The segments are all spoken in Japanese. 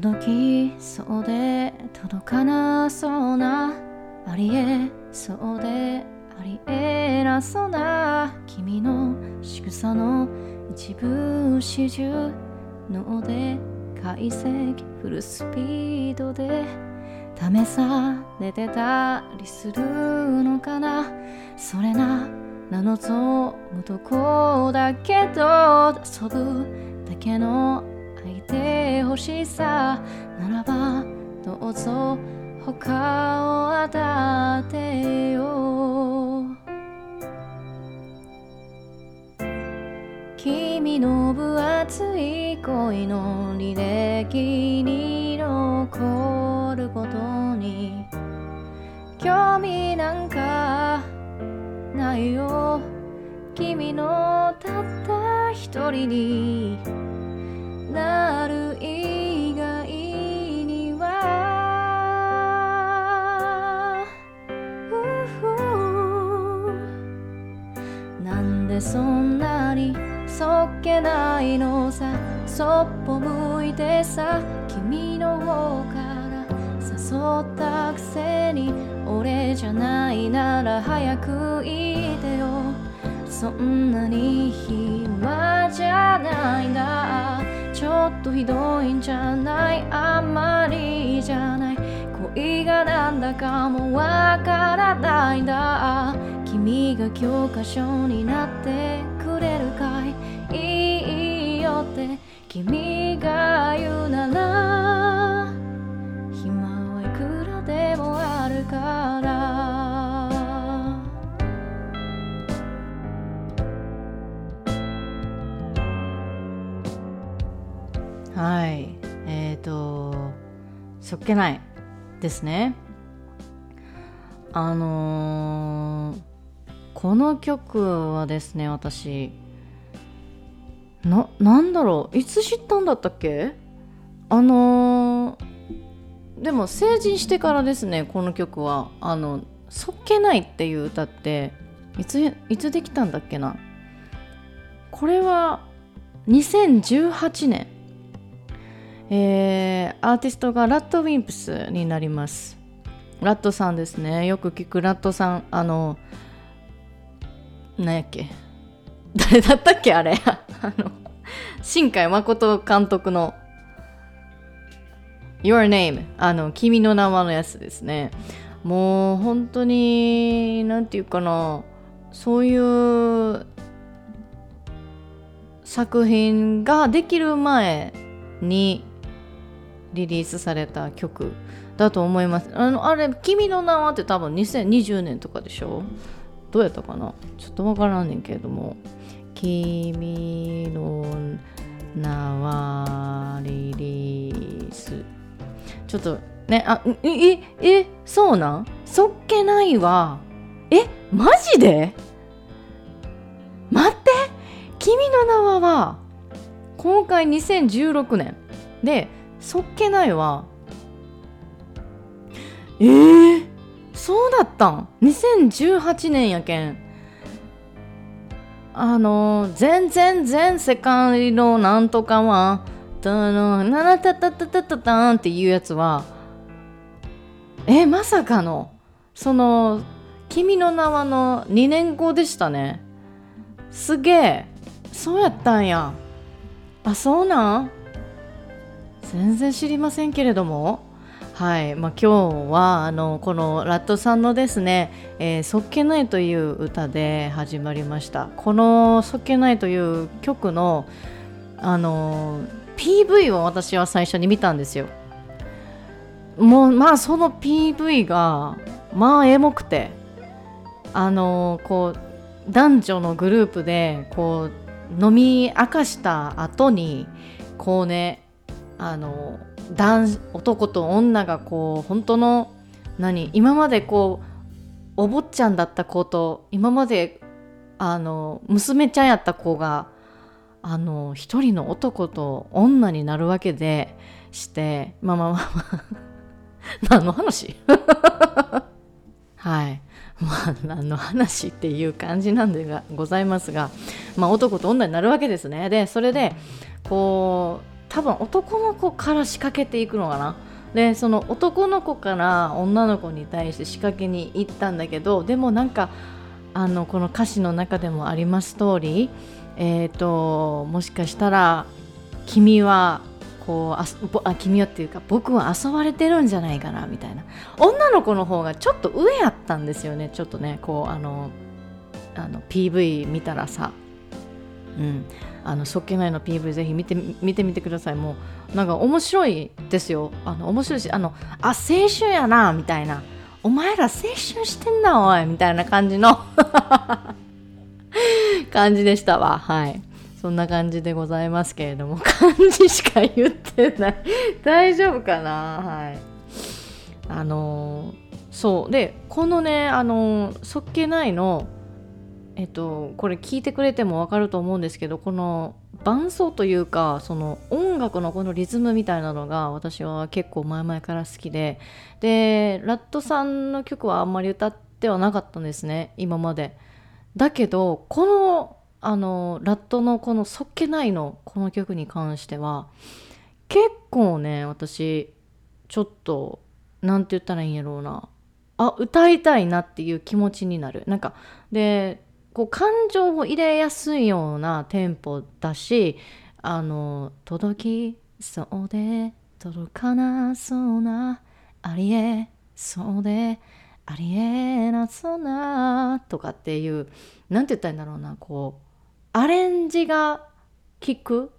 届きそうで届かなそうなありえそうでありえなそうな君の仕草の一部始終脳で解析フルスピードで試されてたりするのかな。それななのぞむとこだけど遊ぶだけの相手欲しさならばどうぞ他を当てよ。君の分厚い恋の履歴に残ることに興味なんかないよ。君のたった一人になる以外には。なんでそんなにそっけないのさ。そっぽ向いてさ。君の方から。誘ったくせに俺じゃないなら早く言ってよ。そんなに暇じゃないんだ。ちょっとひどいんじゃない？あんまりじゃない。恋がなんだかもわからないんだ。君が教科書になってくれるかい？いいよって。君が言うなら暇はいくらでもあるから。はい。えっ、ー、とそっけないですね。あのー、この曲はですね私ななんだろういつ知ったんだったっけ？あのー、でも成人してからですねこの曲は。あの「そっけない」っていう歌っていついつできたんだっけな？これは2018年。えー、アーティストがラットウィンプスになります。ラットさんですね。よく聞くラットさん。あの何やっけ。誰だったっけあれ。あの新海誠監督の。Your Name あの君の名はのやつですね。もう本当に何て言うかな。そういう作品ができる前にリリースされた曲だと思います。あのあれ「君の名は」って多分2020年とかでしょ？どうやったかな？ちょっとわからんねんけれども「君の名は」リリース。ちょっとねあえええそうなん？そっけないわ。えマジで？待って「君の名は」は今回2016年。でそっけないわ。えー、そうだったん？2018年やけん。あの全然全世界のなんとかはたのならたたたたたたんっていうやつはえまさかのその「君の名は」の2年後でしたね。すげえ。そうやったんや。あそうなん？全然知りませんけれども。はい。まあ、今日はあのこのラットさんのですね「え、そっけない」という歌で始まりました。この「そっけない」という曲のあの PV を私は最初に見たんですよ。もうまあその PV がまあエモくてあのこう男女のグループでこう飲み明かした後にこうねあの男男と女がこう本当の何今までこうお坊ちゃんだった子と今まであの娘ちゃんやった子があの一人の男と女になるわけでしてまあまあまあまあ 何の話？はい。まあ何の話っていう感じなんでがございますがまあ男と女になるわけですね。でそれでこう多分男の子から仕掛けていくのかな？でその男の子から女の子に対して仕掛けに行ったんだけどでもなんかあのこの歌詞の中でもあります通りえーと、もしかしたら君はこうああ君はっていうか僕は遊ばれてるんじゃないかなみたいな。女の子の方がちょっと上やったんですよね。ちょっとねこうあのあの PV 見たらさ。うん。あのそっけないの PV ぜひ見て見てみてください。もうなんか面白いですよ。あの面白いしあのあ青春やなみたいな。お前ら青春してんなおいみたいな感じの 感じでしたわ。はい。そんな感じでございますけれども 漢字しか言ってない。大丈夫かな？はい。あのそう。でこのねあのそっけないのえっとこれ聞いてくれても分かると思うんですけどこの伴奏というかその音楽のこのリズムみたいなのが私は結構前々から好きででラットさんの曲はあんまり歌ってはなかったんですね今まで。だけどこのあのラットのこの「そっけない」のこの曲に関しては結構ね私ちょっと何て言ったらいいんやろうなあ歌いたいなっていう気持ちになるなんかでこう感情を入れやすいようなテンポだしあの届きそうで届かなそうなありえそうでありえなそうなとかっていう何て言ったらいいんだろうなこうアレンジが効く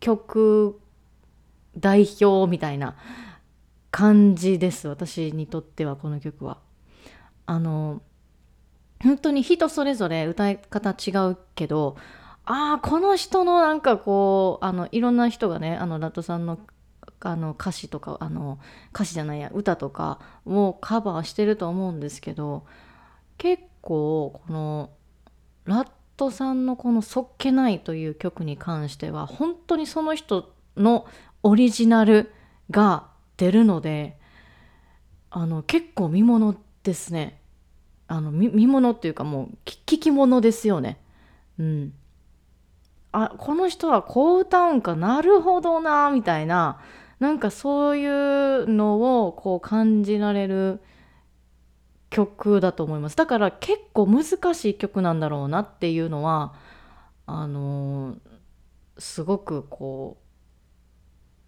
曲代表みたいな感じです私にとってはこの曲は。あの本当に人それぞれ歌い方違うけどああこの人のなんかこうあのいろんな人がねあのラットさんのあの歌詞とかあの歌詞じゃないや歌とかをカバーしてると思うんですけど結構このラットさんのこの「そっけない」という曲に関しては本当にその人のオリジナルが出るのであの結構見ものですね。あの見ものっていうかもう聞き物ですよね。うん。あこの人はこう歌うんかなるほどなみたいな。なんかそういうのをこう感じられる曲だと思います。だから結構難しい曲なんだろうなっていうのはあのすごくこ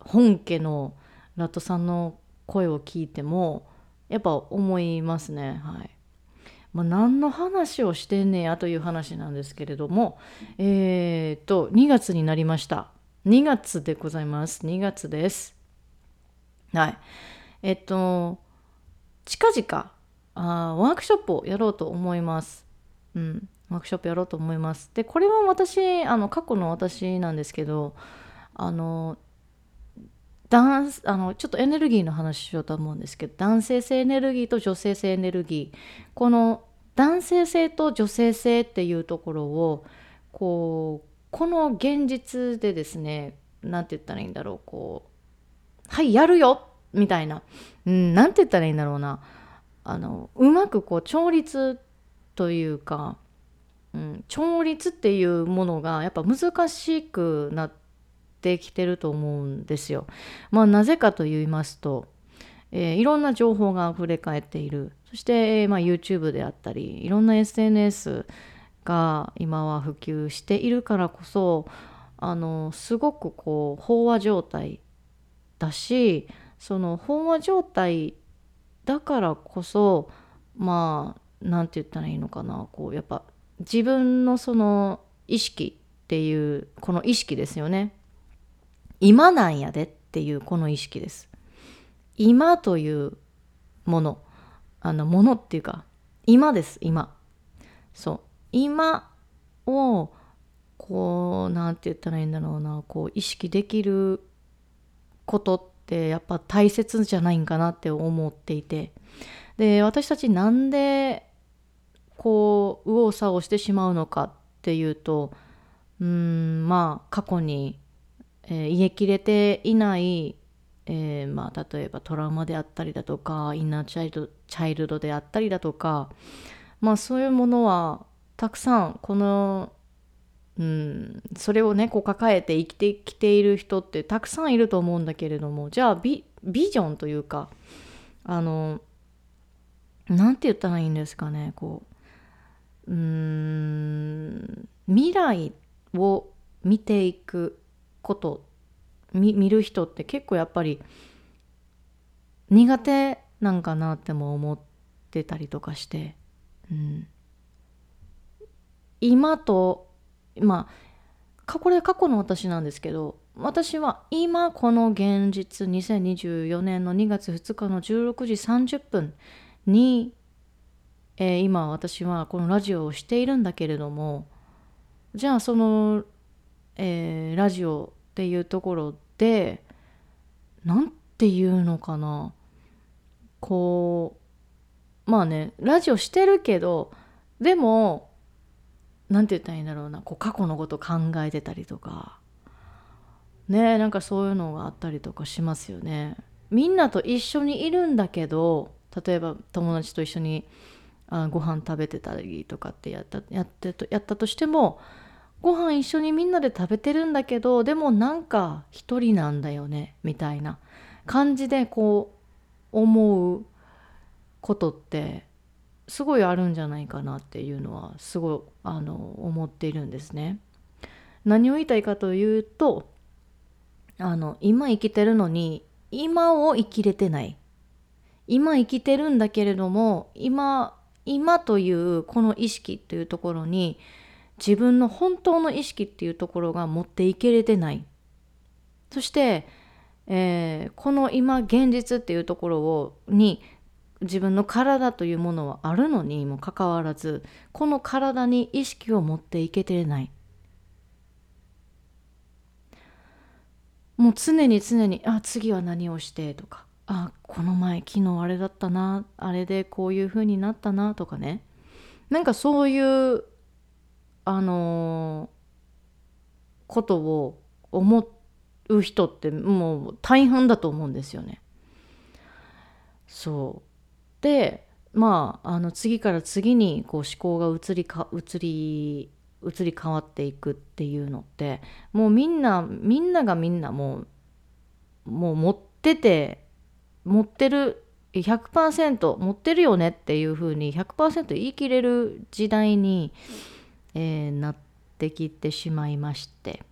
う本家のラットさんの声を聞いてもやっぱ思いますね。はい。まあ、何の話をしてんねやという話なんですけれどもえっ、と2月になりました。2月でございます。2月です。はい。えっと近々あワークショップをやろうと思います。うん、ワークショップやろうと思います。でこれは私あの過去の私なんですけどあのダンスあのちょっとエネルギーの話しようと思うんですけど男性性エネルギーと女性性エネルギー。この男性性と女性性っていうところをこうこの現実でですね何て言ったらいいんだろうこうはいやるよみたいな。何、うん、て言ったらいいんだろうな。あのうまくこう調律というか、うん、調律っていうものがやっぱ難しくなってきてると思うんですよ。まあ、なぜかと言いますと、えー、いろんな情報が溢れ返っている。そして、えーまあ、YouTube であったりいろんな SNS が今は普及しているからこそあのすごくこう飽和状態だしその飽和状態だからこそまあ何て言ったらいいのかな。こうやっぱ自分のその意識っていうこの意識ですよね。今なんやでっていうこの意識です。今というものあのものっていうか今です今。そう。今をこう何て言ったらいいんだろうな。こう意識できることってやっぱ大切じゃないんかなって思っていて。で私たちなんでこう右往左往してしまうのかっていうとうんまあ過去に、えー、癒えきれていない、えー、まあ、例えばトラウマであったりだとかインナーチャイルドチャイルドであったりだとかまあそういうものはたくさんこのうん、それをねこう抱えて生きてきている人ってたくさんいると思うんだけれどもじゃあビビジョンというかあの何て言ったらいいんですかねこううーん未来を見ていくこと見る人って結構やっぱり苦手なんかなっても思ってたりとかして、うん、今とまあこれ過去の私なんですけど私は今この現実2024年の2月2日の16時30分に、えー、今私はこのラジオをしているんだけれどもじゃあその、えー、ラジオっていうところで何て言うのかな。こうまあねラジオしてるけどでも何て言ったらいいんだろうな。こう過去のこと考えてたりとか。ねなんかそういうのがあったりとかしますよね。みんなと一緒にいるんだけど例えば友達と一緒にあご飯食べてたりとかってやったやってとやったとしてもご飯一緒にみんなで食べてるんだけどでもなんか一人なんだよねみたいな感じでこう思うことってすごいあるんじゃないかなっていうのはすごいあの思っているんですね。何を言いたいかというとあの今生きてるのに今を生きれてない今生きてるんだけれども今今というこの意識というところに自分の本当の意識っていうところが持っていけれてない。そして、えー、この今現実っていうところをに自分の体というものはあるのにもかかわらずこの体に意識を持っていけてない。もう常に常にあ次は何をしてとかあこの前昨日あれだったなあれでこういう風になったなとかね。なんかそういうあのー、ことを思う人ってもう大変だと思うんですよね。そうでまああの次から次にこう思考が移りか移り移り変わっていくっていうのってもうみんなみんながみんなもうもう持ってて持ってる100%持ってるよねっていうふうに100%言い切れる時代に、えー、なってきてしまいまして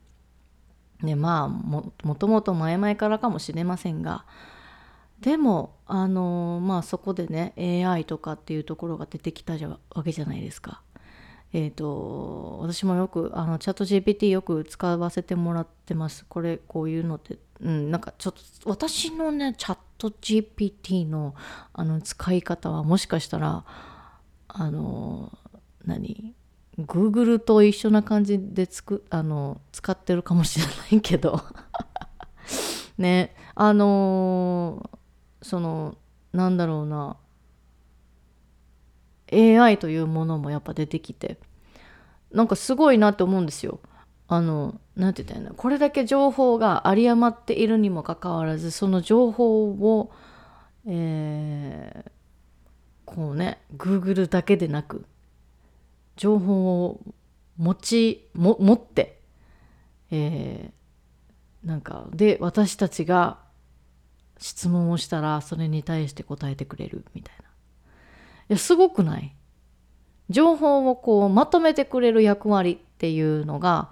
でまあもともと前々からかもしれませんがでもあの、まあそこでね AI とかっていうところが出てきたじゃわけじゃないですか。えっ、ー、と私もよくあのチャット GPT よく使わせてもらってます。これこういうのってうんなんかちょっと私のねチャット GPT のあの使い方はもしかしたらあの何？Google と一緒な感じでつくあの使ってるかもしれないけど。ね。あのそのなんだろうな。AI というものもやっぱ出てきて。なんかすごいなって思うんですよ。あの何て言ったらいいのこれだけ情報が有り余っているにもかかわらずその情報を、えー、こうね Google だけでなく情報を持ちも持って、えー、なんかで私たちが質問をしたらそれに対して答えてくれるみたいな。いやすごくない情報をこうまとめてくれる役割っていうのが、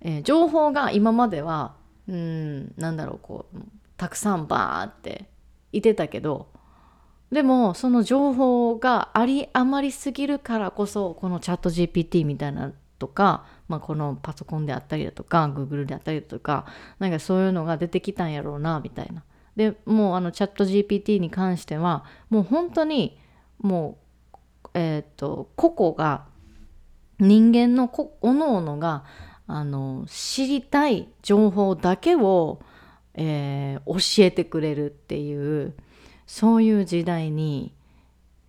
えー、情報が今まではうんなんだろうこうたくさんバーっていてたけどでもその情報があり余りすぎるからこそこのチャット GPT みたいなとか、まあ、このパソコンであったりだとか Google であったりだとかなんかそういうのが出てきたんやろうなみたいな。でもうあのチャット GPT に関してはもう本当にもうえっ、ー、と個々が人間のおのおのがあの知りたい情報だけを、えー、教えてくれるっていうそういう時代に、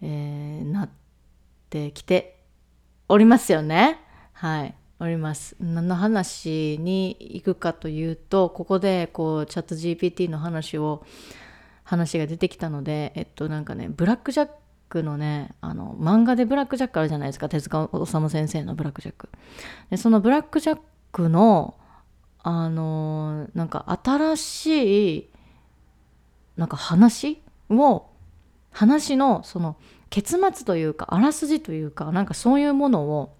えー、なってきておりますよね。はい。おります。何の話に行くかというと、ここでこうチャット GPT の話を、話が出てきたので、えっとなんかね、ブラックジャックのねあの漫画でブラック・ジャックあるじゃないですか手塚治虫先生のブラック・ジャックでそのブラック・ジャックのあのなんか新しいなんか話を話のその結末というかあらすじというかなんかそういうものを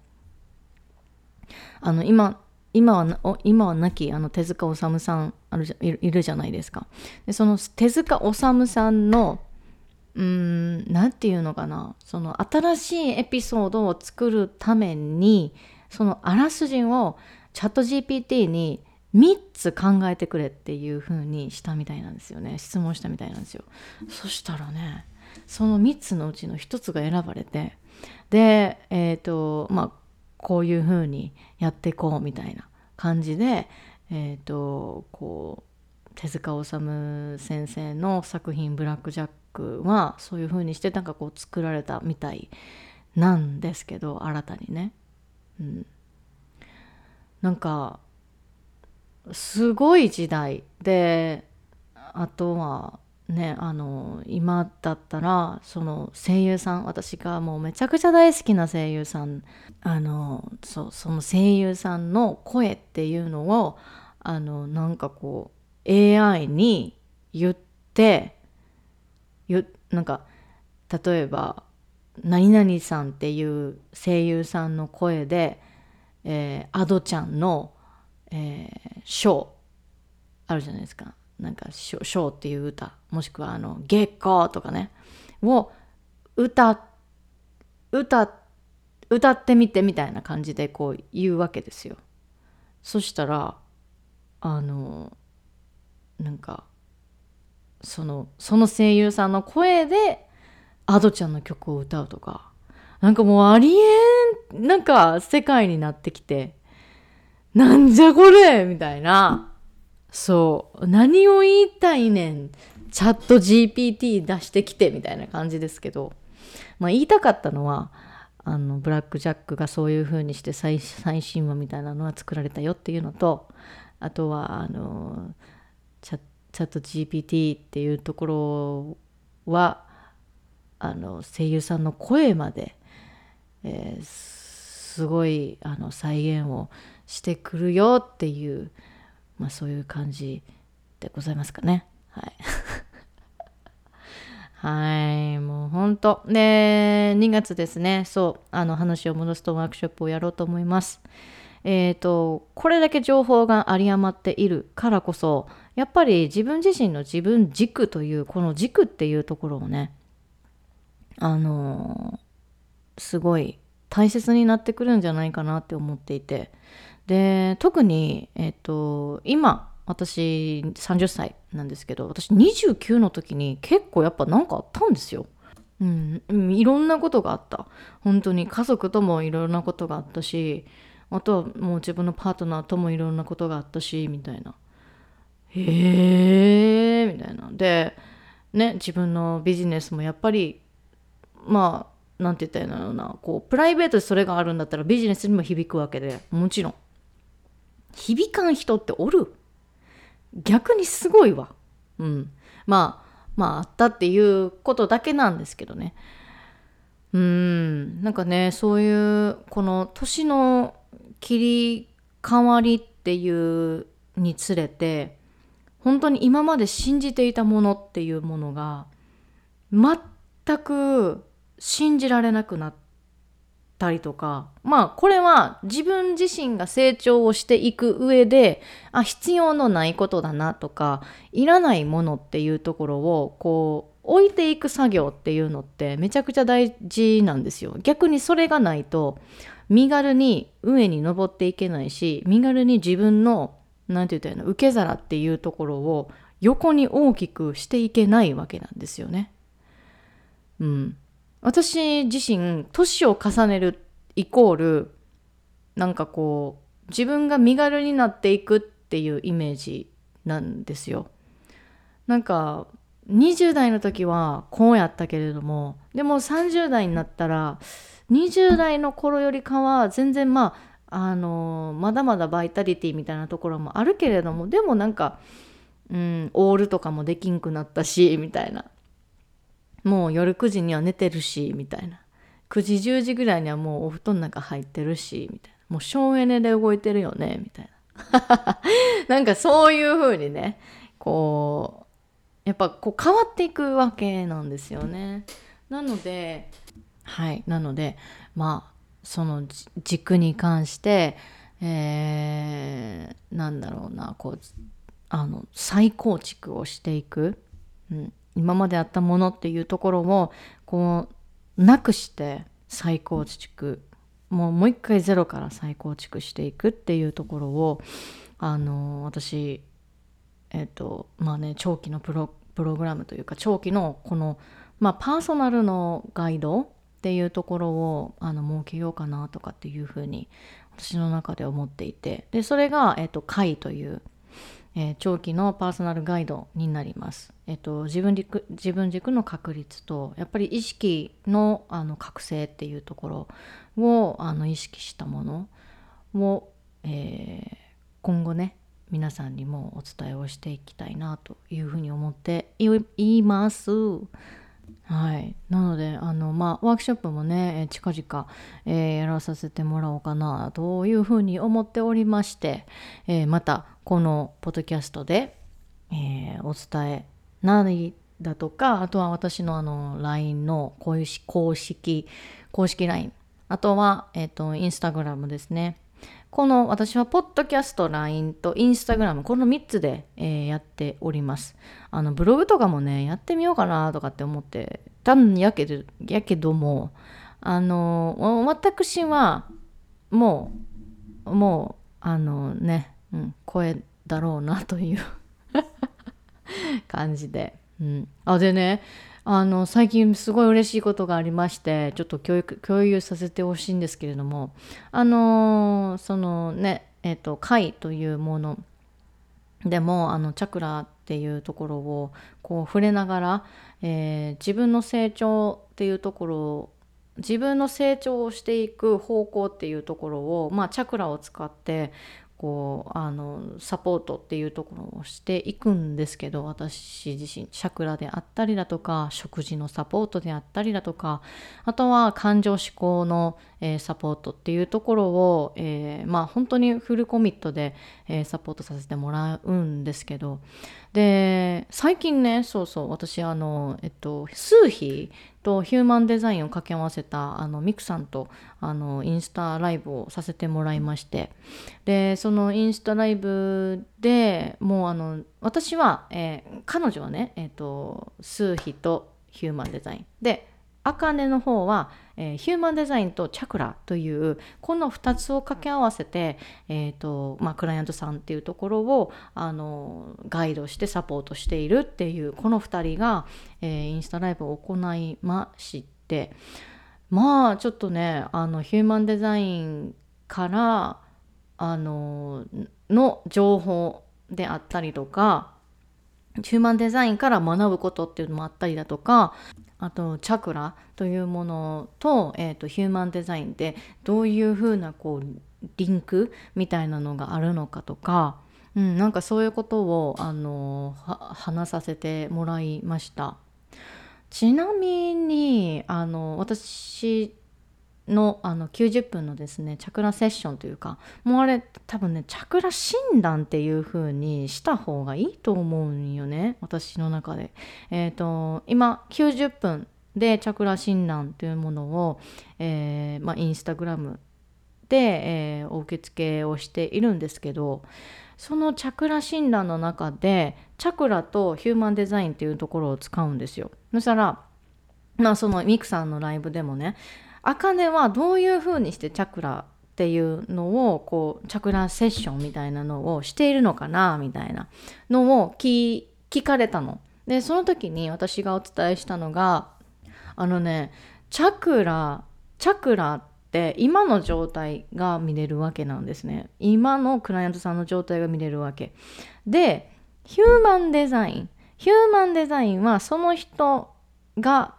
あの今今は今は亡きあの手塚治虫さんあるじゃいるじゃないですか。でその手塚治虫さんのうん何て言うのかなその新しいエピソードを作るためにそのあらすじをチャット GPT に3つ考えてくれっていう風にしたみたいなんですよね。質問したみたいなんですよ。そしたらねその3つのうちの1つが選ばれてでえっ、ー、とまあこういう風にやっていこうみたいな感じでえっ、ー、とこう手塚治虫先生の作品「ブラック・ジャック」はそういう風にしてなんかこう作られたみたいなんですけど新たにね。うん、なんかすごい時代であとはねあの今だったらその声優さん私がもうめちゃくちゃ大好きな声優さんあのそその声優さんの声っていうのをあのなんかこう AI に言ってゆなんか例えば「何々さん」っていう声優さんの声で、えー、アドちゃんの「えー、ショー。あるじゃないですか。なんかショーっていう歌。もしくはあの月光とかね。を歌歌歌ってみてみたいな感じでこう言うわけですよ。そしたらあのなんかそのその声優さんの声でアドちゃんの曲を歌うとか。なんかもうありえんなんか世界になってきて。なんじゃこれみたいな。そう。何を言いたいねん。チャット GPT 出してきてみたいな感じですけど。まあ言いたかったのは、あの、ブラックジャックがそういう風にして最新話みたいなのは作られたよっていうのと、あとは、あの、チャチャット GPT っていうところは、あの、声優さんの声まで、えー、すごいあの再現をしてくるよっていう、まあ、そういう感じでございますかね。はい。はい、もう本当。で、2月ですね、そう、あの話を戻すとワークショップをやろうと思います。えっ、ー、と、これだけ情報が有り余っているからこそ、やっぱり自分自身の自分軸という、この軸っていうところをね、あのすごい大切になってくるんじゃないかなって思っていて、で特に、えっと、今私30歳なんですけど私29の時に結構やっぱ何かあったんですよ。うん、いろんなことがあった。本当に家族ともいろんなことがあったしあとはもう自分のパートナーともいろんなことがあったしみたいな。へえみたいな。でね自分のビジネスもやっぱりまあなんて言ったらいいんだろうなこうプライベートでそれがあるんだったらビジネスにも響くわけでもちろん響かん人っておる？逆にすごいわ。うん。まあ、まああったっていうことだけなんですけどね。うん。なんかね、そういう、この年の切り替わりっていうにつれて、本当に今まで信じていたものっていうものが、全く信じられなくなっ、たりとかまあこれは自分自身が成長をしていく上であ必要のないことだなとかいらないものっていうところをこう置いていく作業っていうのってめちゃくちゃ大事なんですよ。逆にそれがないと身軽に上に登っていけないし身軽に自分の何て言ったらいいの受け皿っていうところを横に大きくしていけないわけなんですよね。うん。私自身年を重ねるイコールなんかこう自分が身軽になっていくっていうイメージなんですよ。なんか20代の時はこうやったけれどもでも30代になったら20代の頃よりかは全然まああのまだまだバイタリティみたいなところもあるけれどもでもなんか、うん、オールとかもできんくなったしみたいなもう夜9時には寝てるしみたいな。9時10時ぐらいにはもうお布団の中入ってるしみたいな。もう省エネで動いてるよねみたいな。なんかそういう風にねこうやっぱこう変わっていくわけなんですよね。なのではい。なのでまあその軸に関してえー、なんだろうなこうあの再構築をしていく、うん、今まであったものっていうところをこうなくして再構築もうもう一回ゼロから再構築していくっていうところをあの私えっ、とまあね長期のプロプログラムというか長期のこの、まあ、パーソナルのガイドっていうところをあの設けようかなとかっていうふうに私の中で思っていてでそれが、えっと、会という、えー、長期のパーソナルガイドになります。えっと、自分軸自分軸の確立とやっぱり意識のあの覚醒っていうところをあの意識したものを、えー、今後ね皆さんにもお伝えをしていきたいなというふうに思っています。はい、なのであの、まあ、ワークショップもね、近々、えー、やらさせてもらおうかなというふうに思っておりまして、えー、またこのポッドキャストで、えお伝え何だとかあとは私のあの LINE の公式公式公式 LINE あとは、えー、とインスタグラムですねこの私はポッドキャスト、LINE とインスタグラム、この3つで、えー、やっております。あのブログとかもね、やってみようかなとかって思ってたんやけど、やけども、あの、私はもう、もう、あのね、うん、声だろうなという 感じで。うん、あ、でね、あの最近すごい嬉しいことがありましてちょっと共共有させてほしいんですけれどもあのそのねえっ、ー、と貝というものでもあのチャクラっていうところをこう触れながら、えー、自分の成長っていうところを自分の成長をしていく方向っていうところを、まあ、チャクラを使ってこうあのサポートっていうところをしていくんですけど私自身チャクラであったりだとか食事のサポートであったりだとかあとは感情思考の、えー、サポートっていうところを、えー、まあ本当にフルコミットで、えー、サポートさせてもらうんですけどで最近ねそうそう私あのえっと数比とヒューマンデザインを掛け合わせたあのミクさんとあのインスタライブをさせてもらいまして。でそのインスタライブでもうあの私は、えー、彼女はね、えっと、数比とヒューマンデザイン。であかねの方は、えー、ヒューマンデザインとチャクラというこの2つを掛け合わせて、えーとまあ、クライアントさんっていうところをあのガイドしてサポートしているっていうこの2人が、えー、インスタライブを行いまして。まあちょっとねあのヒューマンデザインからあのの情報であったりとかヒューマンデザインから学ぶことっていうのもあったりだとかあとチャクラというものと,、えーと、ヒューマンデザインでどういうふうなこうリンクみたいなのがあるのかとか、うん、なんかそういうことをあの話させてもらいました。ちなみにあの私のあの90分のですねチャクラセッションというかもうあれ多分ねチャクラ診断っていう風にした方がいいと思うんよね私の中で。えっ、ー、と今90分でチャクラ診断というものを、えー、まあ、インスタグラムで、えー、お受付をしているんですけどそのチャクラ診断の中でチャクラとヒューマンデザインっていうところを使うんですよ。そしたらまあそのミクさんのライブでもね茜はどういうふうにしてチャクラっていうのをこうチャクラセッションみたいなのをしているのかなみたいなのを聞かれたの。でその時に私がお伝えしたのがあのねチャクラチャクラって今の状態が見れるわけなんですね。今のクライアントさんの状態が見れるわけ。でヒューマンデザインヒューマンデザインはその人が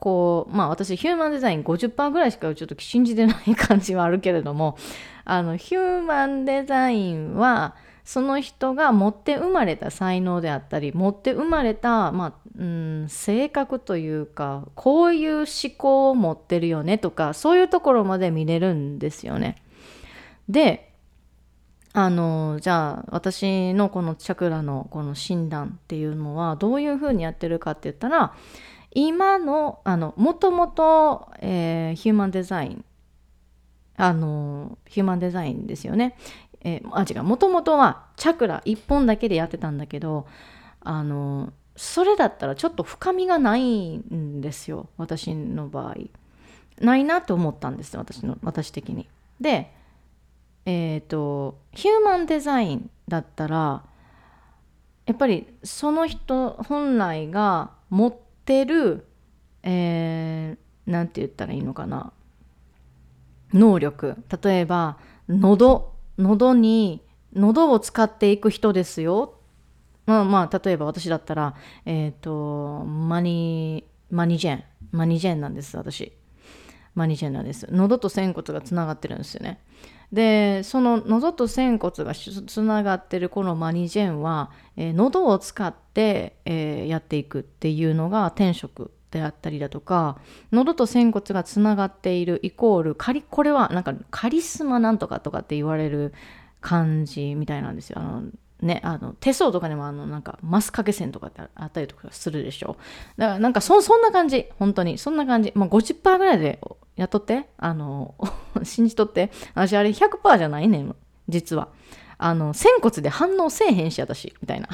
こうまあ私ヒューマンデザイン50%ぐらいしかちょっと信じてない感じはあるけれども あのヒューマンデザインはその人が持って生まれた才能であったり持って生まれた、まあうん、性格というかこういう思考を持ってるよねとかそういうところまで見れるんですよね。であのじゃあ私のこのチャクラのこの診断っていうのはどういうふうにやってるかって言ったら今のあのもともと、えー、ヒューマンデザインあのヒューマンデザインですよね。えー、あ違う。もともとはチャクラ1本だけでやってたんだけどあのそれだったらちょっと深みがないんですよ私の場合。ないなと思ったんです私の私的に。でえっ、ー、とヒューマンデザインだったらやっぱりその人本来が持っててるえー、なんて言ったらいいのかな？能力。例えば喉喉に喉を使っていく人ですよ。まあまあ例えば私だったらえっ、ー、とマニマニジェン。マニジェンなんです私。マニジェンなんです喉と仙骨がつながってるんですよねでその喉と仙骨がつながってるこのマニジェンは、えー、喉を使って、えー、やっていくっていうのが天職であったりだとか喉と仙骨がつながっているイコールカリこれはなんかカリスマなんとかとかって言われる感じみたいなんですよ。あのね、あの手相とかにもあのなんかマス掛け線とかってあったりとかするでしょ。だからなんかそそんな感じ。本当に。そんな感じ、まあ、50%ぐらいでやっとって。あの 信じとって。私あれ100%じゃないねん実は。あの仙骨で反応せえへんし私。みたいな。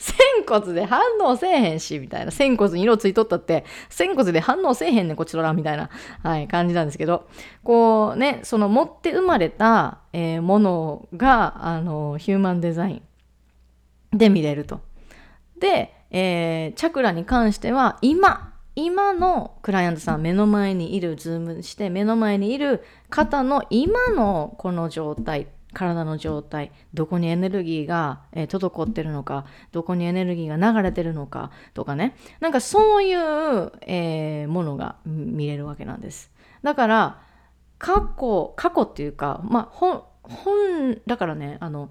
仙骨で反応せえへんし、みたいな。仙骨に色ついとったって、仙骨で反応せえへんねん、こちとら、みたいな、はい、感じなんですけど、こうね、その持って生まれた、えー、ものが、あの、ヒューマンデザインで見れると。で、えー、チャクラに関しては、今、今のクライアントさん目の前にいるズームして目の前にいる方の今のこの状態体の状態どこにエネルギーが、えー、滞ってるのかどこにエネルギーが流れてるのかとかね。なんかそういう、えー、ものが見れるわけなんです。だから過去過去っていうかまあ本本だからねあの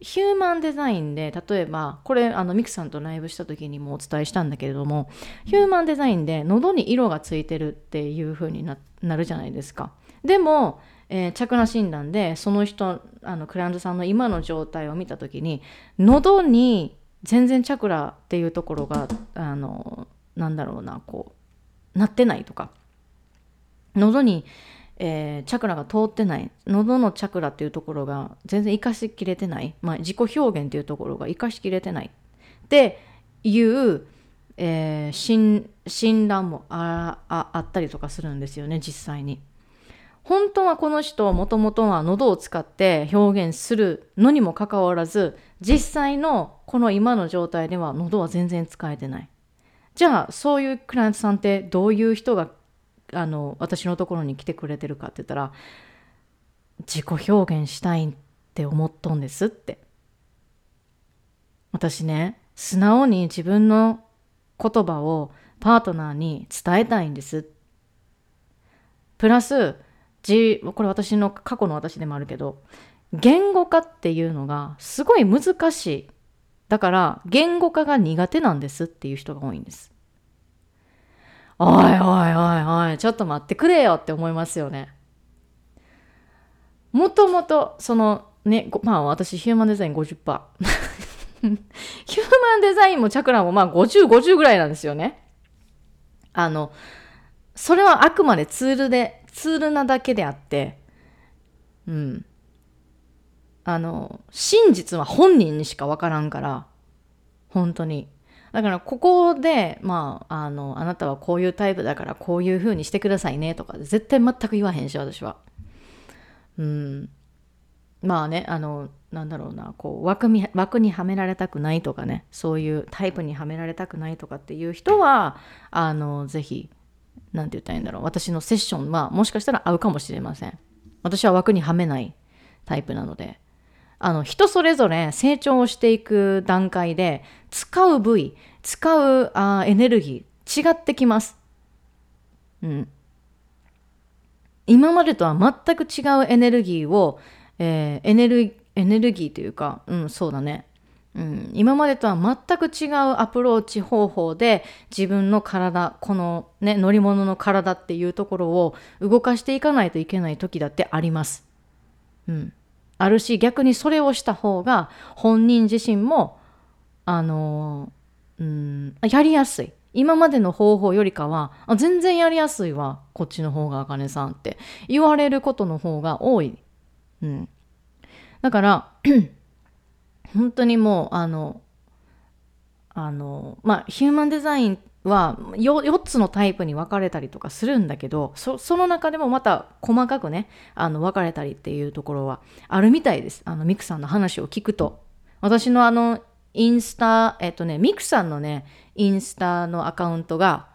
ヒューマンデザインで例えばこれあのミクさんとライブした時にもお伝えしたんだけれどもヒューマンデザインで喉に色がついてるっていう風になるじゃないですか。でもえー、チャクラ診断でその人あのクライアントさんの今の状態を見た時に喉に全然チャクラっていうところがあのなんだろうなこうなってないとか喉に、えー、チャクラが通ってない喉のチャクラっていうところが全然生かしきれてない、まあ、自己表現っていうところが生かしきれてないっていう、えー、診診断もああったりとかするんですよね実際に。本当はこの人はもともとは喉を使って表現するのにもかかわらず実際のこの今の状態では喉は全然使えてない。じゃあそういうクライアントさんってどういう人があの私のところに来てくれてるかって言ったら自己表現したいって思っとんですって。私ね素直に自分の言葉をパートナーに伝えたいんです。プラスこれ私の過去の私でもあるけど言語化っていうのがすごい難しい。だから言語化が苦手なんですっていう人が多いんです。おいおいおいおいちょっと待ってくれよって思いますよね。もともとそのねまあ私ヒューマンデザイン50% ヒューマンデザインもチャクラもまあ5050ぐらいなんですよね。あのそれはあくまでツールでツールなだけであって、うん。あの、真実は本人にしかわからんから、本当に。だからここで、まあ、あの、あなたはこういうタイプだからこういう風にしてくださいねとか、絶対全く言わへんし、私は。うん。まあね、あの、なんだろうな、こう枠に、枠にはめられたくないとかね、そういうタイプにはめられたくないとかっていう人は、あの、ぜひ、何て言ったらいいんだろう。私のセッションはもしかしたら合うかもしれません。私は枠にはめないタイプなので。あの人それぞれ成長をしていく段階で使う部位使うあエネルギー違ってきます。うん。今までとは全く違うエネルギーを、えーエネルエネルギーというか、うん、そうだね。うん、今までとは全く違うアプローチ方法で自分の体このね乗り物の体っていうところを動かしていかないといけない時だってあります。うん、あるし逆にそれをした方が本人自身もあのうんやりやすい。今までの方法よりかはあ全然やりやすいわこっちの方があかねさんって。言われることの方が多い。うん、だから本当にもうあのあのまあヒューマンデザインは 4, 4つのタイプに分かれたりとかするんだけどその中でもまた細かくねあの分かれたりっていうところはあるみたいですあのミクさんの話を聞くと私のあのインスタえっとねミクさんのねインスタのアカウントが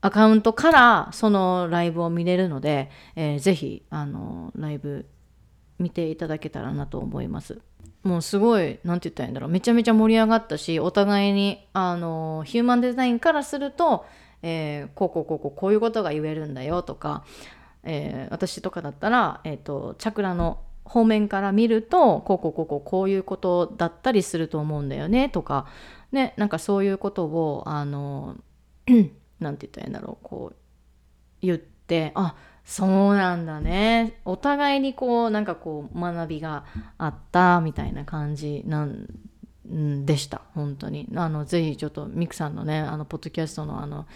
アカウントからそのライブを見れるので、えーぜひあのライブ見ていただけたらなと思います。もうすごい何て言ったらいいんだろう。めちゃめちゃ盛り上がったしお互いにあのヒューマンデザインからすると、えーこうこうこうこうこういうことが言えるんだよとか、えー私とかだったら、えー、とチャクラの方面から見るとこうこうこうこうこういうことだったりすると思うんだよねとかねなんかそういうことをあの なんて言ったらいいんだろうこう言ってあっそうなんだね。お互いにこうなんかこう学びがあったみたいな感じなんでした。本当に。あのぜひちょっとミクさんのねあのポッドキャストのあの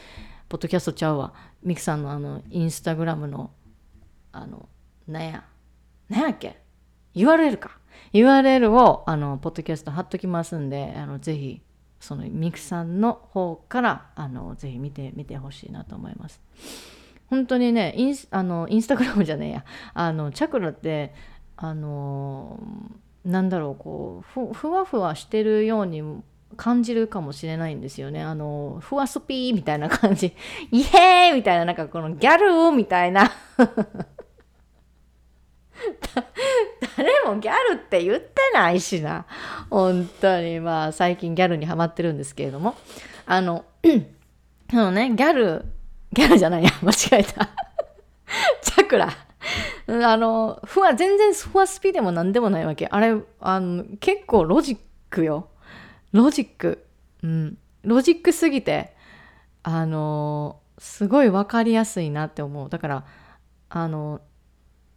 ポッドキャストちゃうわ。ミクさんのあのインスタグラムのあのなんや。なんやっけ？URL か。URL をあのポッドキャスト貼っときますんであのぜひそのミクさんの方からあのぜひ見てみてほしいなと思います。本当にねインスあのインスタグラムじゃねえや。あのチャクラってあのなんだろうこうふふわふわしてるように感じるかもしれないんですよね。あのふわスピーみたいな感じ。イエーイみたいななんかこのギャルみたいな。誰もギャルって言ってないしな。本当に。まあ最近ギャルにはまってるんですけれども。あの あのねギャルギャルじゃないや。間違えた。チャクラ。あのふわ全然ふわスピでも何でもないわけ。あれあの結構ロジックよ。ロジック。うん。ロジックすぎてあのすごい分かりやすいなって思う。だからあの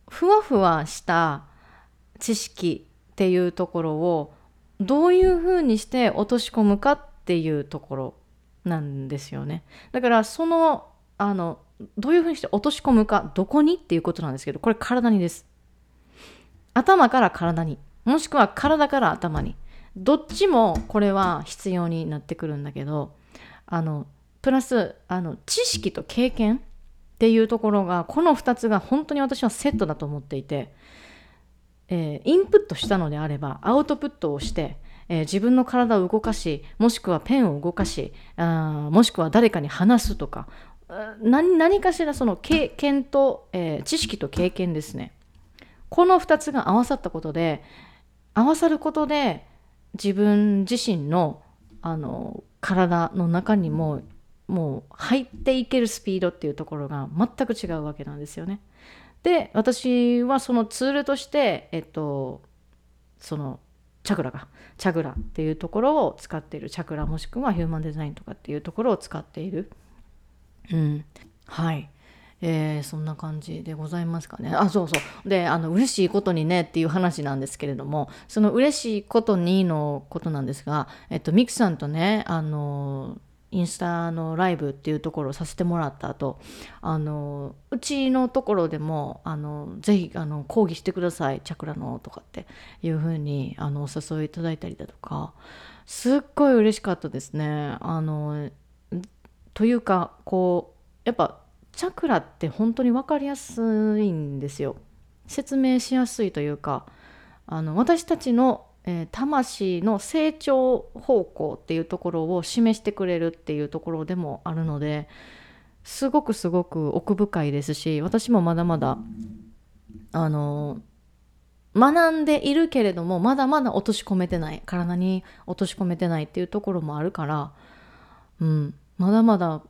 ふわふわした知識っていうところをどういうふうにして落とし込むかっていうところなんですよね。だからそのあのどういうふうにして落とし込むかどこにっていうことなんですけどこれ体にです。頭から体に。もしくは体から頭に。どっちもこれは必要になってくるんだけどあのプラスあの知識と経験っていうところがこの2つが本当に私はセットだと思っていて、えーインプットしたのであればアウトプットをして、えー自分の体を動かしもしくはペンを動かしあもしくは誰かに話すとか何何かしらその経験と、えー知識と経験ですねこの2つが合わさったことで合わさることで自分自身のあの体の中にももう入っていけるスピードっていうところが全く違うわけなんですよね。で私はそのツールとしてえっとそのチャクラがチャクラっていうところを使っているチャクラもしくはヒューマンデザインとかっていうところを使っている。うん、はい。えーそんな感じでございますかね。あ、そうそう。で、あの、嬉しいことにねっていう話なんですけれども、その嬉しいことにのことなんですが、えっと、ミクさんとね、あの、インスタのライブっていうところをさせてもらった後、あの、うちのところでも、あの、ぜひ、あの、講義してください、チャクラのとかっていうふうに、あの、お誘いいただいたりだとか、すっごい嬉しかったですね。あの、というかこうやっぱチャクラって本当に分かりやすいんですよ。説明しやすいというかあの私たちの、えー魂の成長方向っていうところを示してくれるっていうところでもあるのですごくすごく奥深いですし私もまだまだあの学んでいるけれどもまだまだ落とし込めてない体に落とし込めてないっていうところもあるからうん、まだまだ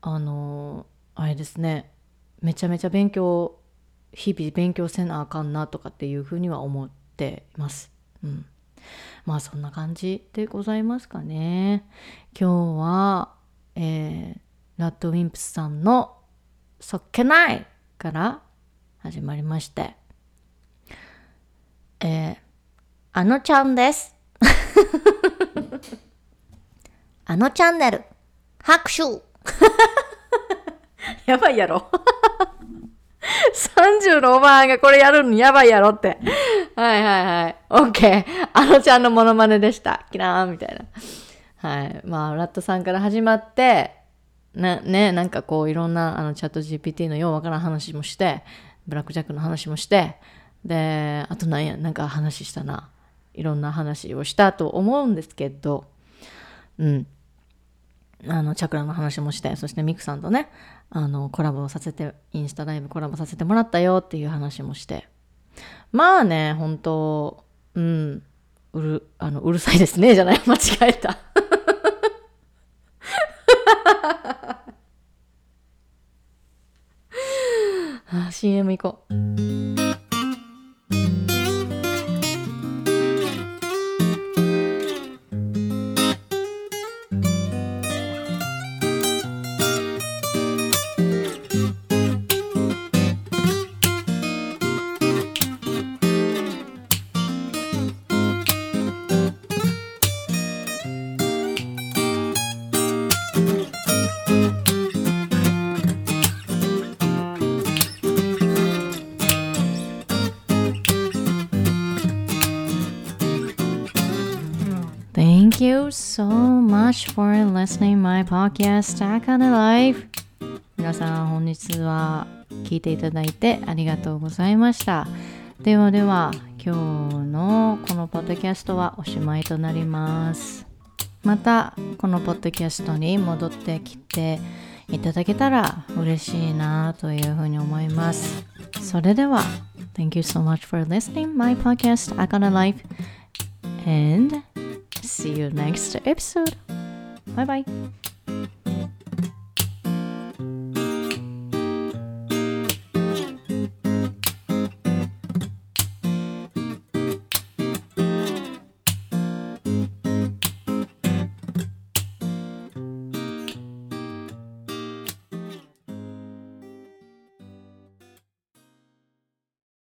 あのあれですねめちゃめちゃ勉強日々勉強せなあかんなとかっていうふうには思っています。うん。まあそんな感じでございますかね。今日は、えー、ラッドウィンプスさんのそっけないから始まりまして、えー、あのちゃんです。あのチャンネル、拍手 やばいやろ 36番がこれやるのやばいやろって。はいはいはい。オッケー。あのちゃんのモノマネでした。キラーンみたいな。はい。まあ、ラットさんから始まって、ね、ね、なんかこういろんなあのチャット GPT のようわからん話もして、ブラックジャックの話もして、で、あとなんや、なんか話したな。いろんな話をしたと思うんですけど、うん。あの、チャクラの話もして、そしてミクさんとね、あの、コラボさせて、インスタライブコラボさせてもらったよっていう話もして。まあね、本当うん、うる、あの、うるさいですね、じゃない、間違えた。あ、CM 行こう。Much for listening my podcast Stack on Life 皆さん本日は聞いていただいてありがとうございましたではでは今日のこのポッドキャストはおしまいとなりますまたこのポッドキャストに戻ってきていただけたら嬉しいなというふうに思いますそれでは Thank you so much for listening my podcast Akana Life and See you next episode. Bye bye.